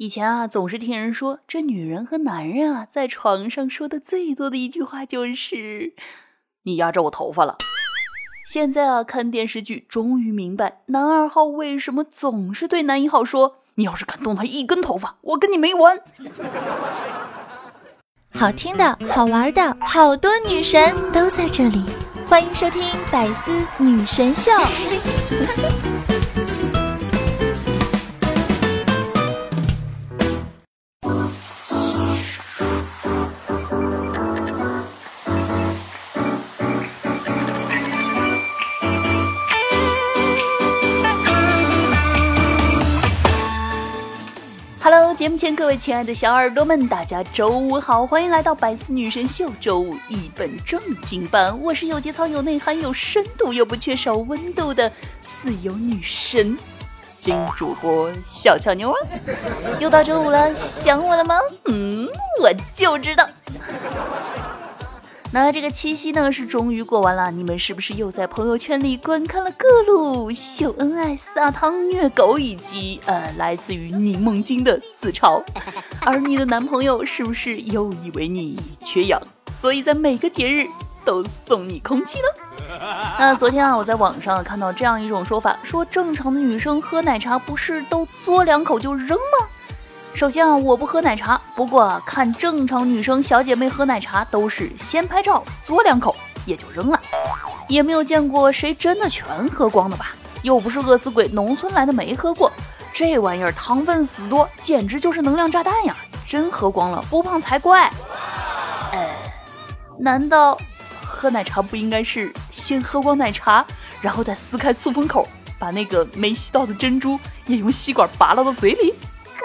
以前啊，总是听人说，这女人和男人啊，在床上说的最多的一句话就是“你压着我头发了”。现在啊，看电视剧，终于明白男二号为什么总是对男一号说：“你要是敢动他一根头发，我跟你没完。”好听的、好玩的，好多女神都在这里，欢迎收听《百思女神秀》。节目前，各位亲爱的小耳朵们，大家周五好，欢迎来到百思女神秀周五一本正经版。我是有节操、有内涵、有深度又不缺少温度的四有女神，金主播小俏妞啊！又到周五了，想我了吗？嗯，我就知道。那这个七夕呢是终于过完了，你们是不是又在朋友圈里观看了各路秀恩爱、撒糖虐狗以及呃来自于柠檬精的自嘲？而你的男朋友是不是又以为你缺氧，所以在每个节日都送你空气呢？那昨天啊，我在网上看到这样一种说法，说正常的女生喝奶茶不是都嘬两口就扔吗？首先啊，我不喝奶茶，不过看正常女生小姐妹喝奶茶都是先拍照嘬两口也就扔了，也没有见过谁真的全喝光的吧？又不是饿死鬼，农村来的没喝过，这玩意儿糖分死多，简直就是能量炸弹呀！真喝光了不胖才怪。呃，难道喝奶茶不应该是先喝光奶茶，然后再撕开塑封口，把那个没吸到的珍珠也用吸管拔到嘴里？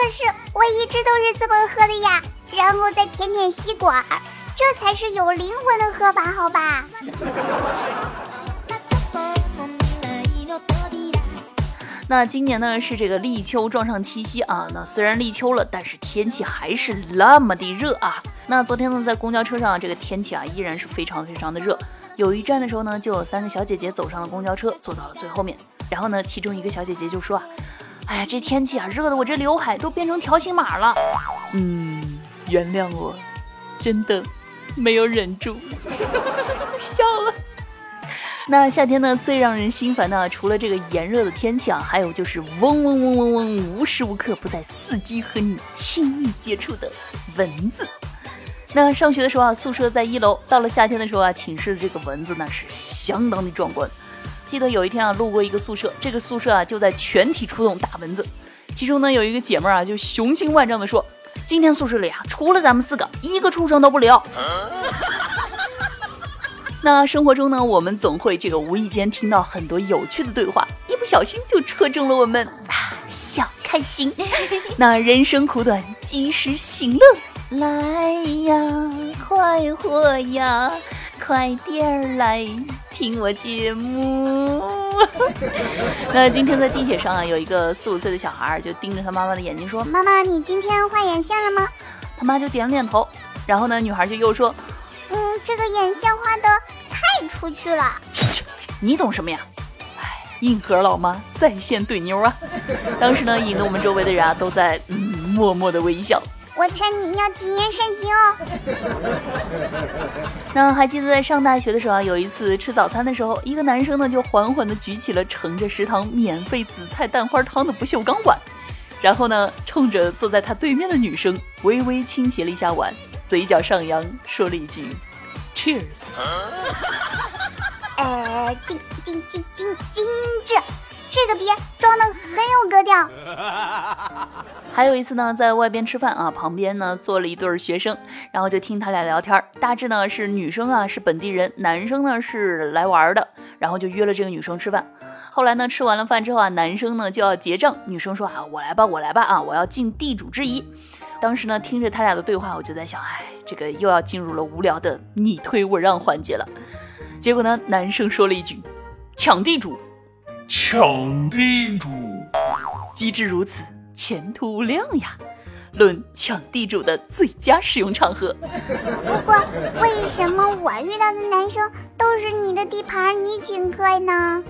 可是我一直都是这么喝的呀，然后再舔舔吸管，这才是有灵魂的喝法，好吧？那今年呢是这个立秋撞上七夕啊，那虽然立秋了，但是天气还是那么的热啊。那昨天呢在公交车上，这个天气啊依然是非常非常的热。有一站的时候呢，就有三个小姐姐走上了公交车，坐到了最后面。然后呢，其中一个小姐姐就说啊。哎呀，这天气啊，热的我这刘海都变成条形码了。嗯，原谅我，真的没有忍住 笑了。那夏天呢，最让人心烦的，除了这个炎热的天气啊，还有就是嗡嗡嗡嗡嗡，无时无刻不在伺机和你亲密接触的蚊子。那上学的时候啊，宿舍在一楼，到了夏天的时候啊，寝室的这个蚊子那是相当的壮观。记得有一天啊，路过一个宿舍，这个宿舍啊就在全体出动打蚊子。其中呢有一个姐妹啊，就雄心万丈的说：“今天宿舍里啊，除了咱们四个，一个畜生都不留。”那生活中呢，我们总会这个无意间听到很多有趣的对话，一不小心就戳中了我们，小开心。那人生苦短，及时行乐，来呀，快活呀！快点儿来听我节目。那今天在地铁上啊，有一个四五岁的小孩就盯着他妈妈的眼睛说：“妈妈，你今天画眼线了吗？”他妈就点了点头。然后呢，女孩就又说：“嗯，这个眼线画的太出去了。”你懂什么呀？哎，硬核老妈在线怼妞啊！当时呢，引得我们周围的人啊都在嗯默默的微笑。我劝你要谨言慎行哦。那还记得在上大学的时候啊，有一次吃早餐的时候，一个男生呢就缓缓地举起了盛着食堂免费紫菜蛋花汤的不锈钢碗，然后呢冲着坐在他对面的女生微微倾斜了一下碗，嘴角上扬，说了一句：“Cheers。”呃，精精精精精致。这个逼装的很有格调。还有一次呢，在外边吃饭啊，旁边呢坐了一对学生，然后就听他俩聊天。大致呢是女生啊是本地人，男生呢是来玩的，然后就约了这个女生吃饭。后来呢吃完了饭之后啊，男生呢就要结账，女生说啊我来吧，我来吧啊，我要尽地主之谊。当时呢听着他俩的对话，我就在想，哎，这个又要进入了无聊的你推我让环节了。结果呢，男生说了一句，抢地主。抢地主，机智如此，前途无量呀！论抢地主的最佳使用场合。不过，为什么我遇到的男生都是你的地盘，你请客呢？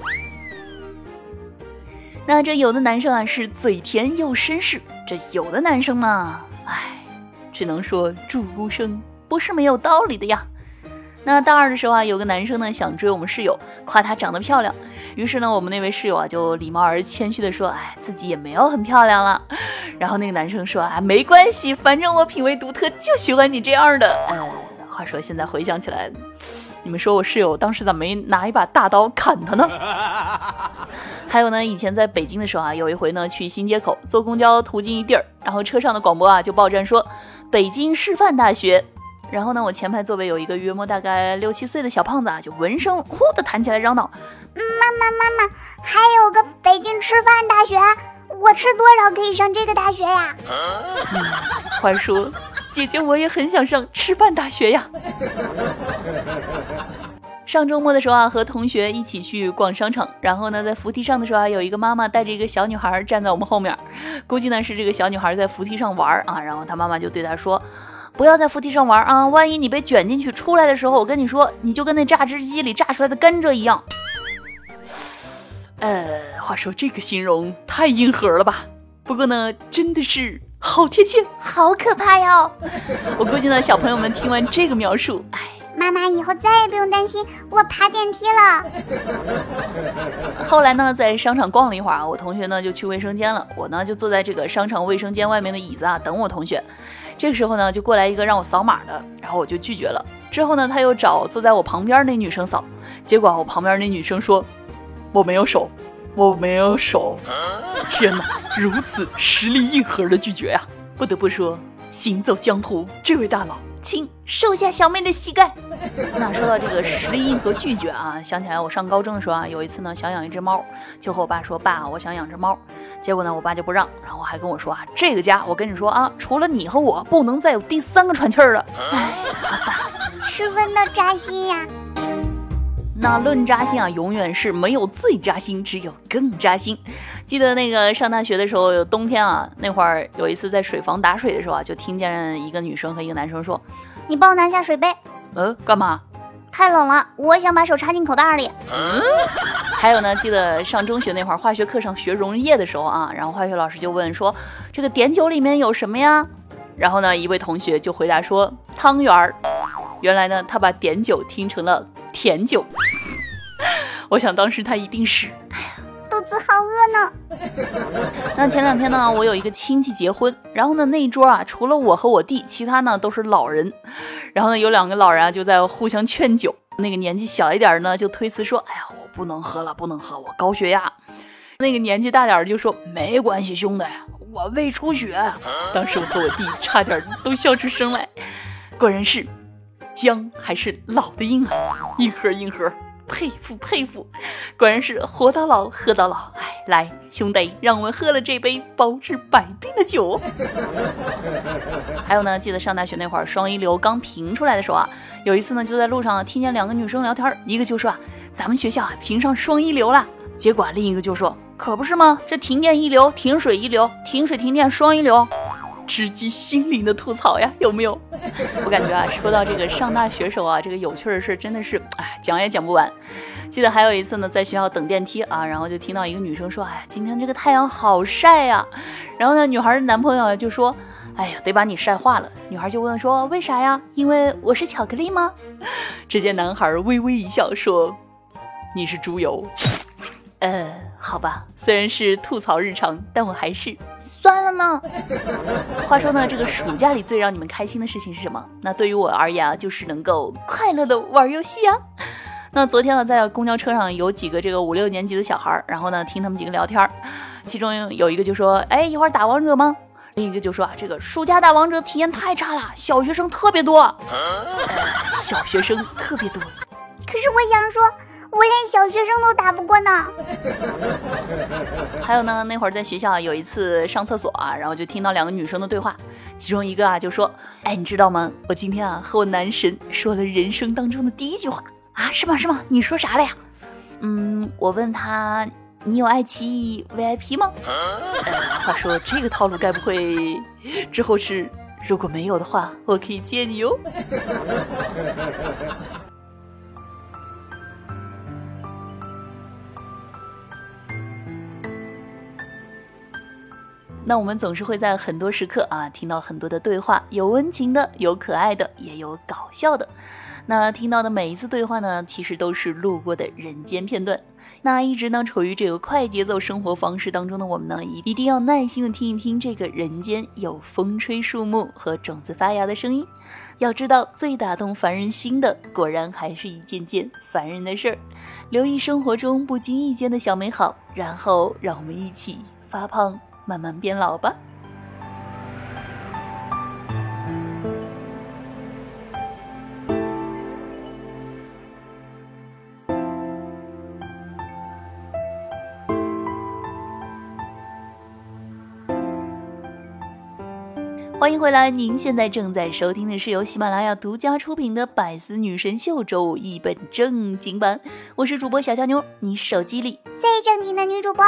那这有的男生啊是嘴甜又绅士，这有的男生嘛，唉，只能说祝孤生不是没有道理的呀。那大二的时候啊，有个男生呢想追我们室友，夸她长得漂亮。于是呢，我们那位室友啊就礼貌而谦虚的说：“哎，自己也没有很漂亮了。”然后那个男生说：“啊，没关系，反正我品味独特，就喜欢你这样的。”呃，话说现在回想起来，你们说我室友当时咋没拿一把大刀砍他呢？还有呢，以前在北京的时候啊，有一回呢去新街口坐公交途经一地儿，然后车上的广播啊就报站说北京师范大学。然后呢，我前排座位有一个约莫大概六七岁的小胖子啊，就闻声呼的弹起来嚷道：“妈妈妈妈，还有个北京师范大学，我吃多少可以上这个大学呀？” 话说，姐姐我也很想上师范大学呀。上周末的时候啊，和同学一起去逛商场，然后呢，在扶梯上的时候啊，有一个妈妈带着一个小女孩站在我们后面，估计呢是这个小女孩在扶梯上玩啊，然后她妈妈就对她说。不要在扶梯上玩啊！万一你被卷进去，出来的时候，我跟你说，你就跟那榨汁机里榨出来的甘蔗一样。呃，话说这个形容太硬核了吧？不过呢，真的是好贴切，好可怕哟！我估计呢，小朋友们听完这个描述，哎，妈妈以后再也不用担心我爬电梯了。后来呢，在商场逛了一会儿啊，我同学呢就去卫生间了，我呢就坐在这个商场卫生间外面的椅子啊等我同学。这个时候呢，就过来一个让我扫码的，然后我就拒绝了。之后呢，他又找坐在我旁边那女生扫，结果我旁边那女生说：“我没有手，我没有手。”天哪，如此实力硬核的拒绝呀！不得不说，行走江湖这位大佬，请瘦下小妹的膝盖。那说到这个实力硬核拒绝啊，想起来我上高中的时候啊，有一次呢想养一只猫，就和我爸说：“爸，我想养只猫。”结果呢，我爸就不让，然后还跟我说啊：“这个家，我跟你说啊，除了你和我，不能再有第三个喘气儿了。”哎，好吧，十分的扎心呀。那论扎心啊，永远是没有最扎心，只有更扎心。记得那个上大学的时候，有冬天啊，那会儿有一次在水房打水的时候啊，就听见一个女生和一个男生说：“你帮我拿下水杯。”呃，干嘛？太冷了，我想把手插进口袋里。嗯 还有呢，记得上中学那会儿，化学课上学溶液的时候啊，然后化学老师就问说：“这个碘酒里面有什么呀？”然后呢，一位同学就回答说：“汤圆儿。”原来呢，他把碘酒听成了甜酒。我想当时他一定是，哎呀，肚子好饿呢。那前两天呢，我有一个亲戚结婚，然后呢，那一桌啊，除了我和我弟，其他呢都是老人。然后呢，有两个老人啊，就在互相劝酒。那个年纪小一点的呢，就推辞说：“哎呀，我不能喝了，不能喝，我高血压。”那个年纪大点的就说：“没关系，兄弟，我胃出血。”当时我和我弟差点都笑出声来。果然是姜还是老的硬啊，硬核硬核。佩服佩服，果然是活到老喝到老。哎，来兄弟，让我们喝了这杯包治百病的酒。还有呢，记得上大学那会儿，双一流刚评出来的时候啊，有一次呢，就在路上听见两个女生聊天，一个就说啊，咱们学校啊评上双一流了。结果另一个就说，可不是吗？这停电一流，停水一流，停水停电双一流。直击心灵的吐槽呀，有没有？我感觉啊，说到这个上大学时候啊，这个有趣的事真的是，哎，讲也讲不完。记得还有一次呢，在学校等电梯啊，然后就听到一个女生说：“哎，今天这个太阳好晒呀。”然后呢，女孩的男朋友就说：“哎呀，得把你晒化了。”女孩就问说：“为啥呀？因为我是巧克力吗？”只见男孩微微一笑说：“你是猪油。”呃，好吧，虽然是吐槽日常，但我还是算了呢。话说呢，这个暑假里最让你们开心的事情是什么？那对于我而言啊，就是能够快乐的玩游戏啊。那昨天呢，在公交车上有几个这个五六年级的小孩，然后呢，听他们几个聊天，其中有一个就说：“哎，一会儿打王者吗？”另一个就说：“啊，这个暑假打王者体验太差了，小学生特别多，小学生特别多。”可是我想说。我连小学生都打不过呢。还有呢，那会儿在学校有一次上厕所啊，然后就听到两个女生的对话，其中一个啊就说：“哎，你知道吗？我今天啊和我男神说了人生当中的第一句话啊，是吗？是吗？你说啥了呀？嗯，我问他，你有爱奇艺 VIP 吗？话说这个套路该不会之后是如果没有的话，我可以借你哟。”那我们总是会在很多时刻啊听到很多的对话，有温情的，有可爱的，也有搞笑的。那听到的每一次对话呢，其实都是路过的人间片段。那一直呢处于这个快节奏生活方式当中的我们呢，一一定要耐心的听一听这个人间有风吹树木和种子发芽的声音。要知道，最打动凡人心的，果然还是一件件凡人的事儿。留意生活中不经意间的小美好，然后让我们一起发胖。慢慢变老吧。欢迎回来，您现在正在收听的是由喜马拉雅独家出品的《百思女神秀》周五一本正经版，我是主播小乔妞，你手机里最正经的女主播。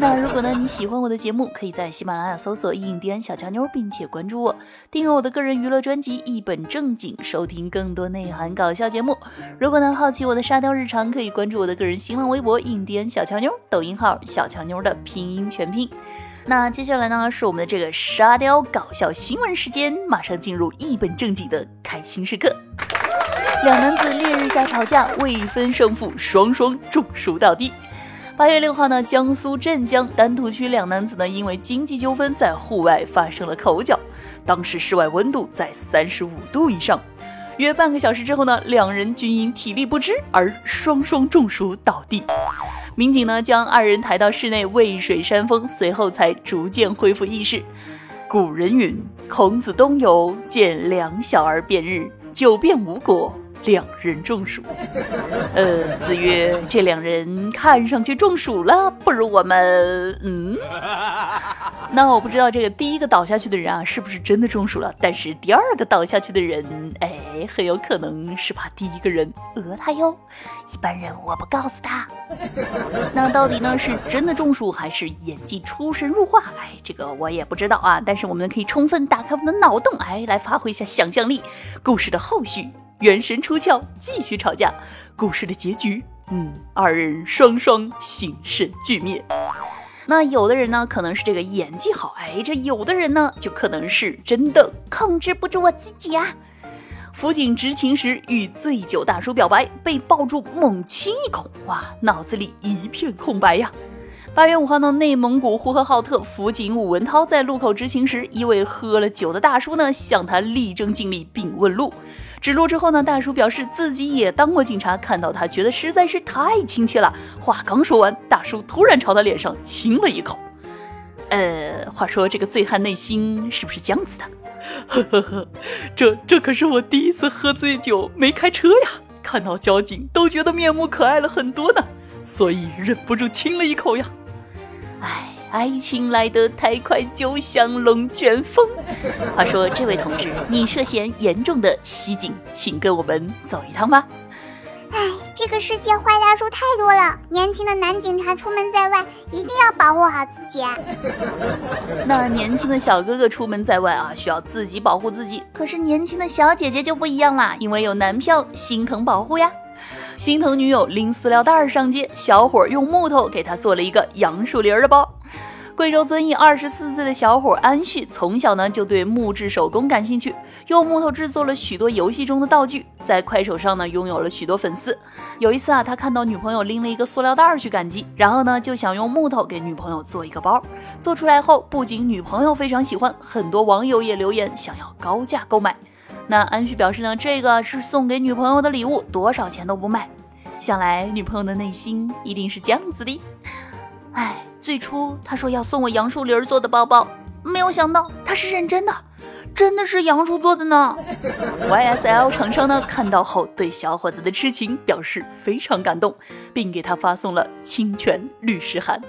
那如果呢你喜欢我的节目，可以在喜马拉雅搜索“印第安小乔妞”，并且关注我，订阅我的个人娱乐专辑《一本正经》，收听更多内涵搞笑节目。如果呢好奇我的沙雕日常，可以关注我的个人新浪微博“印第安小乔妞”，抖音号“小乔妞”的拼音全拼。那接下来呢，是我们的这个沙雕搞笑新闻时间，马上进入一本正经的开心时刻。两男子烈日下吵架，未分胜负，双双中暑倒地。八月六号呢，江苏镇江丹徒区两男子呢，因为经济纠纷在户外发生了口角，当时室外温度在三十五度以上。约半个小时之后呢，两人均因体力不支而双双中暑倒地。民警呢将二人抬到室内渭水山峰，随后才逐渐恢复意识。古人云：“孔子东游，见两小儿辩日，久辩无果。”两人中暑，呃，子曰：“这两人看上去中暑了，不如我们……嗯。”那我不知道这个第一个倒下去的人啊，是不是真的中暑了？但是第二个倒下去的人，哎，很有可能是怕第一个人讹他哟。一般人我不告诉他。那到底呢，是真的中暑还是演技出神入化？哎，这个我也不知道啊。但是我们可以充分打开我们的脑洞，哎，来发挥一下想象力。故事的后续。元神出窍，继续吵架。故事的结局，嗯，二人双双形神俱灭。那有的人呢，可能是这个演技好，哎，这有的人呢，就可能是真的控制不住我自己啊。辅警执勤时与醉酒大叔表白，被抱住猛亲一口，哇，脑子里一片空白呀。八月五号呢，内蒙古呼和浩特辅警武文涛在路口执勤时，一位喝了酒的大叔呢向他力争尽力并问路。指路之后呢，大叔表示自己也当过警察，看到他觉得实在是太亲切了。话刚说完，大叔突然朝他脸上亲了一口。呃，话说这个醉汉内心是不是这样子的？呵呵呵，这这可是我第一次喝醉酒没开车呀，看到交警都觉得面目可爱了很多呢，所以忍不住亲了一口呀。唉，爱情来得太快，就像龙卷风。话说，这位同志，你涉嫌严重的袭警，请跟我们走一趟吧。哎，这个世界坏大叔太多了，年轻的男警察出门在外，一定要保护好自己。那年轻的小哥哥出门在外啊，需要自己保护自己。可是年轻的小姐姐就不一样啦，因为有男票心疼保护呀。心疼女友拎塑料袋上街，小伙用木头给她做了一个杨树林的包。贵州遵义二十四岁的小伙安旭，从小呢就对木质手工感兴趣，用木头制作了许多游戏中的道具，在快手上呢拥有了许多粉丝。有一次啊，他看到女朋友拎了一个塑料袋去赶集，然后呢就想用木头给女朋友做一个包。做出来后，不仅女朋友非常喜欢，很多网友也留言想要高价购买。那安旭表示呢，这个是送给女朋友的礼物，多少钱都不卖。想来女朋友的内心一定是这样子的。哎，最初他说要送我杨树林做的包包，没有想到他是认真的，真的是杨树做的呢。YSL 厂商呢看到后对小伙子的痴情表示非常感动，并给他发送了侵权律师函。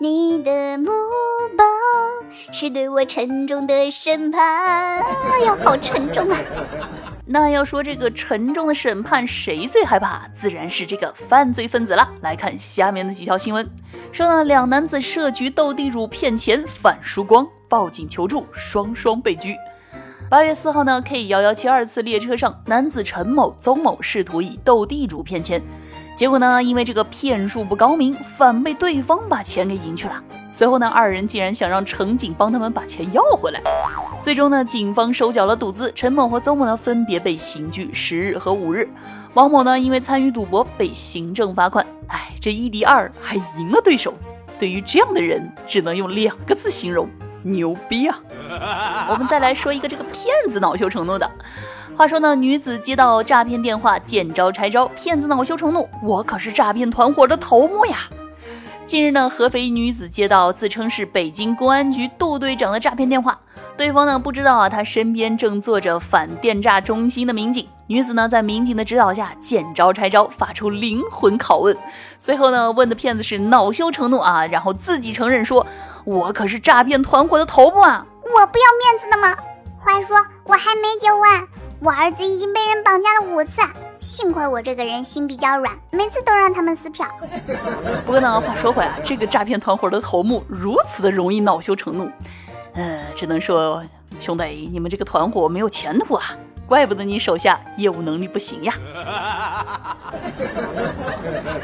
你的母包是对我沉重的审判，哎呀，好沉重啊！那要说这个沉重的审判，谁最害怕？自然是这个犯罪分子了。来看下面的几条新闻，说呢，两男子设局斗地主骗钱反输光，报警求助，双双被拘。八月四号呢，K 幺幺七二次列车上，男子陈某、邹某试图以斗地主骗钱。结果呢，因为这个骗术不高明，反被对方把钱给赢去了。随后呢，二人竟然想让乘警帮他们把钱要回来。最终呢，警方收缴了赌资，陈某和邹某呢分别被刑拘十日和五日。王某呢，因为参与赌博被行政罚款。哎，这一敌二还赢了对手，对于这样的人，只能用两个字形容：牛逼啊！我们再来说一个这个骗子恼羞成怒的。话说呢，女子接到诈骗电话，见招拆招，骗子恼羞成怒，我可是诈骗团伙的头目呀！近日呢，合肥女子接到自称是北京公安局杜队长的诈骗电话，对方呢不知道啊，他身边正坐着反电诈中心的民警。女子呢在民警的指导下，见招拆招，发出灵魂拷问。随后呢，问的骗子是恼羞成怒啊，然后自己承认说：“我可是诈骗团伙的头目啊！”我不要面子的吗？话说我还没结婚，我儿子已经被人绑架了五次，幸亏我这个人心比较软，每次都让他们撕票。不过呢，话说回来，这个诈骗团伙的头目如此的容易恼羞成怒，呃，只能说兄弟，你们这个团伙没有前途啊，怪不得你手下业务能力不行呀。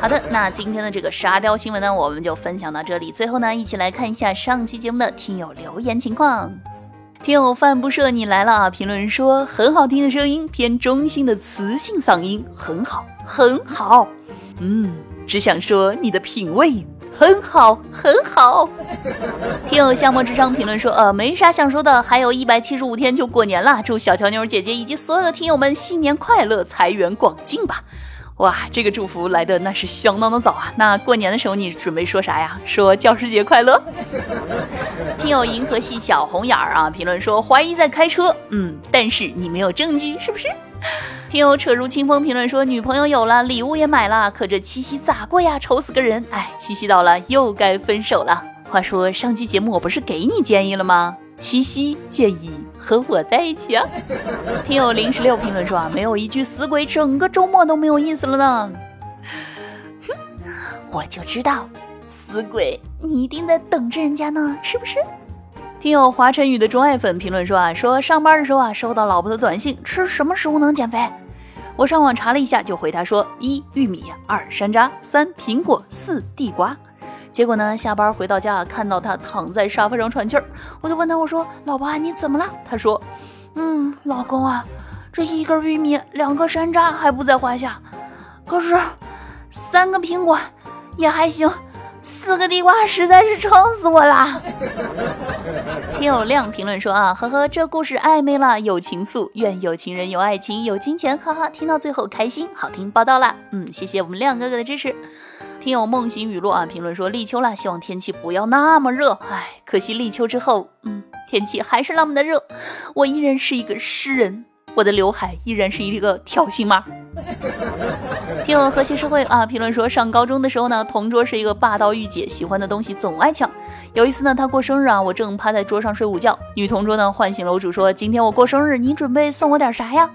好的，那今天的这个沙雕新闻呢，我们就分享到这里。最后呢，一起来看一下上期节目的听友留言情况。听友饭不设你来了啊！评论说很好听的声音，偏中性的磁性嗓音，很好，很好。嗯，只想说你的品味很好，很好。听友夏末之殇评论说，呃，没啥想说的，还有一百七十五天就过年了，祝小乔妞姐姐以及所有的听友们新年快乐，财源广进吧。哇，这个祝福来的那是相当的早啊！那过年的时候你准备说啥呀？说教师节快乐？听友银河系小红眼儿啊，评论说怀疑在开车，嗯，但是你没有证据，是不是？听友扯如清风评论说女朋友有了，礼物也买了，可这七夕咋过呀？愁死个人！哎，七夕到了，又该分手了。话说上期节目我不是给你建议了吗？七夕建议和我在一起啊！听友零十六评论说啊，没有一句死鬼，整个周末都没有意思了呢。哼，我就知道，死鬼，你一定在等着人家呢，是不是？听友华晨宇的钟爱粉评论说啊，说上班的时候啊，收到老婆的短信，吃什么食物能减肥？我上网查了一下，就回答说：一玉米，二山楂，三苹果，四地瓜。结果呢，下班回到家，看到他躺在沙发上喘气儿，我就问他，我说：“老婆，你怎么了？”他说：“嗯，老公啊，这一根玉米，两个山楂还不在话下，可是三个苹果也还行，四个地瓜实在是撑死我啦。”听友亮评论说啊，呵呵，这故事暧昧了，有情愫，愿有情人有爱情，有金钱，哈哈，听到最后开心，好听报道啦，嗯，谢谢我们亮哥哥的支持。听友梦醒雨落啊，评论说立秋了，希望天气不要那么热。唉，可惜立秋之后，嗯，天气还是那么的热。我依然是一个诗人，我的刘海依然是一个条形码。听友和谐社会啊，评论说上高中的时候呢，同桌是一个霸道御姐，喜欢的东西总爱抢。有一次呢，她过生日啊，我正趴在桌上睡午觉，女同桌呢唤醒楼主说：“今天我过生日，你准备送我点啥呀？”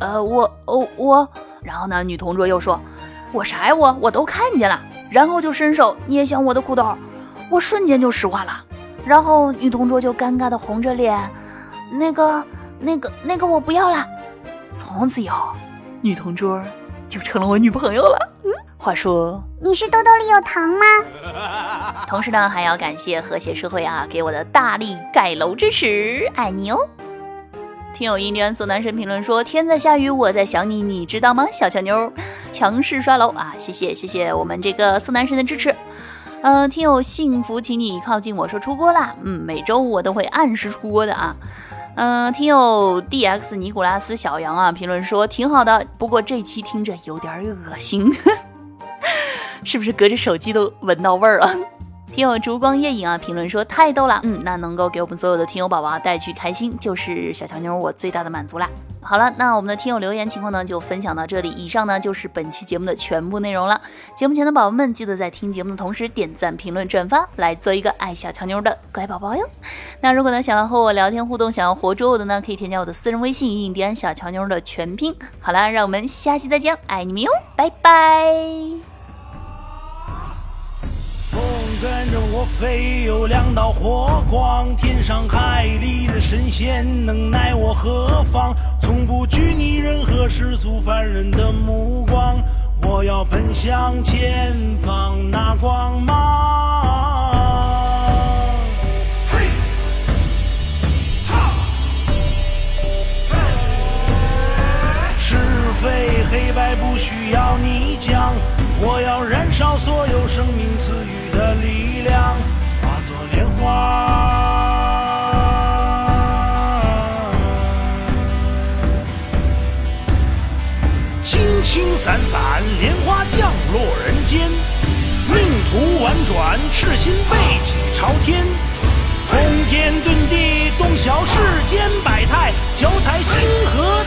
呃，我，哦，我。然后呢，女同桌又说。我啥呀我我都看见了，然后就伸手捏向我的裤兜，我瞬间就石化了，然后女同桌就尴尬的红着脸，那个那个那个我不要了，从此以后，女同桌就成了我女朋友了。嗯，话说你是兜兜里有糖吗？同时呢，还要感谢和谐社会啊给我的大力盖楼支持，爱你哦。听友印第安苏男神评论说：“天在下雨，我在想你，你知道吗？”小乔妞强势刷楼啊！谢谢谢谢我们这个苏男神的支持。嗯，听友幸福，请你靠近我说出锅啦。嗯，每周我都会按时出锅的啊。嗯，听友 dx 尼古拉斯小杨啊，评论说挺好的，不过这期听着有点恶心，是不是隔着手机都闻到味儿了？听友烛光夜影啊，评论说太逗了，嗯，那能够给我们所有的听友宝宝带去开心，就是小乔妞我最大的满足啦。好了，那我们的听友留言情况呢，就分享到这里。以上呢就是本期节目的全部内容了。节目前的宝宝们，记得在听节目的同时点赞、评论、转发，来做一个爱小乔妞的乖宝宝哟。那如果呢想要和我聊天互动，想要活捉我的呢，可以添加我的私人微信“印第安小乔妞”的全拼。好了，让我们下期再见，爱你们哟，拜拜。跟着我飞，有两道火光，天上海里的神仙能奈我何妨？从不拘泥任何世俗凡人的目光。我要奔向前方那光芒。嘿，哈，是非黑白不需要你讲，我要燃烧所有生命赐予，轻轻散散，莲花降落人间，命途婉转，赤心背脊朝天，通天遁地，洞晓世间百态，脚踩星河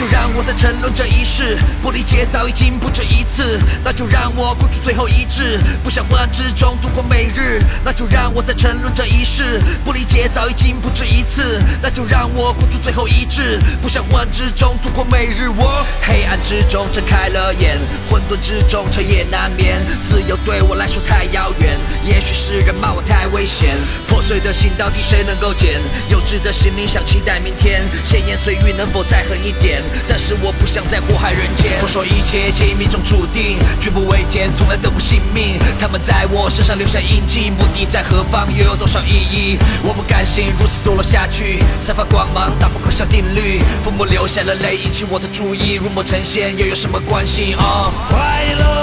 就让我在沉沦这一世，不理解早已经不止一次。那就让我孤注最后一掷，不想昏暗之中度过每日。那就让我在沉沦这一世，不理解早已经不止一次。那就让我孤注最后一掷，不想昏暗之中度过每日。我黑暗之中睁开了眼，混沌之中彻夜难眠。自由对我来说太遥远，也许是人骂我太危险。破碎的心到底谁能够捡？幼稚的心灵想期待明天，闲言碎语能否再狠一点？但是我不想再祸害人间。我说一切皆命中注定，举步维艰，从来都不信命。他们在我身上留下印记，目的在何方，又有多少意义？我不甘心如此堕落下去，散发光芒，打破可笑定律。父母流下了泪，引起我的注意，入魔成仙又有什么关系？啊、快乐